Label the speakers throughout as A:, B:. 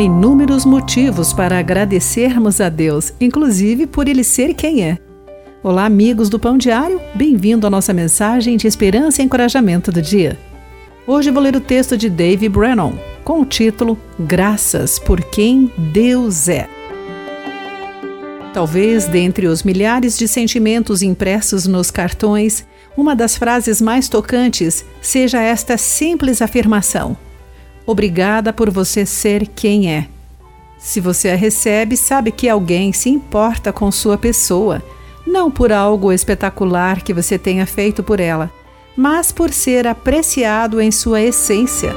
A: Inúmeros motivos para agradecermos a Deus, inclusive por Ele ser quem é. Olá, amigos do Pão Diário, bem-vindo à nossa mensagem de esperança e encorajamento do dia. Hoje vou ler o texto de Dave Brennan, com o título Graças por quem Deus é. Talvez dentre os milhares de sentimentos impressos nos cartões, uma das frases mais tocantes seja esta simples afirmação: Obrigada por você ser quem é. Se você a recebe, sabe que alguém se importa com sua pessoa, não por algo espetacular que você tenha feito por ela, mas por ser apreciado em sua essência.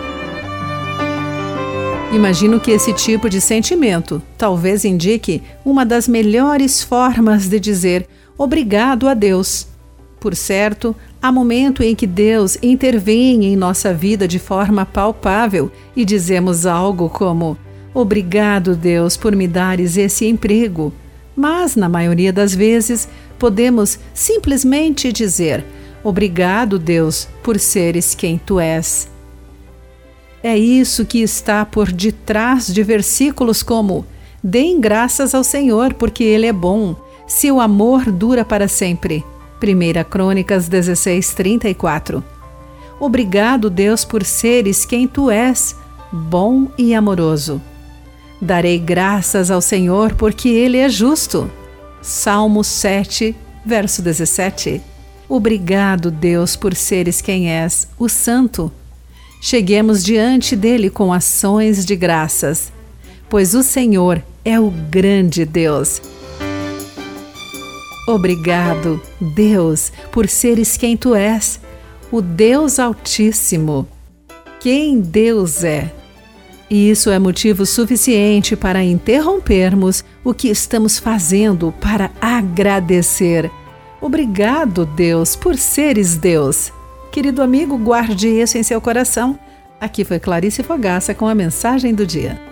A: Imagino que esse tipo de sentimento talvez indique uma das melhores formas de dizer obrigado a Deus. Por certo, há momento em que Deus intervém em nossa vida de forma palpável e dizemos algo como: Obrigado, Deus, por me dares esse emprego. Mas, na maioria das vezes, podemos simplesmente dizer: Obrigado, Deus, por seres quem tu és. É isso que está por detrás de versículos como: Deem graças ao Senhor, porque Ele é bom, seu amor dura para sempre. 1 Crônicas 16, 34. Obrigado, Deus, por seres quem tu és, bom e amoroso. Darei graças ao Senhor, porque Ele é justo. Salmo 7, verso 17. Obrigado, Deus, por seres quem és, o Santo Cheguemos diante dele com ações de graças, pois o Senhor é o grande Deus. Obrigado, Deus, por seres quem tu és, o Deus Altíssimo. Quem Deus é. E isso é motivo suficiente para interrompermos o que estamos fazendo para agradecer. Obrigado, Deus, por seres Deus. Querido amigo, guarde isso em seu coração. Aqui foi Clarice Fogaça com a mensagem do dia.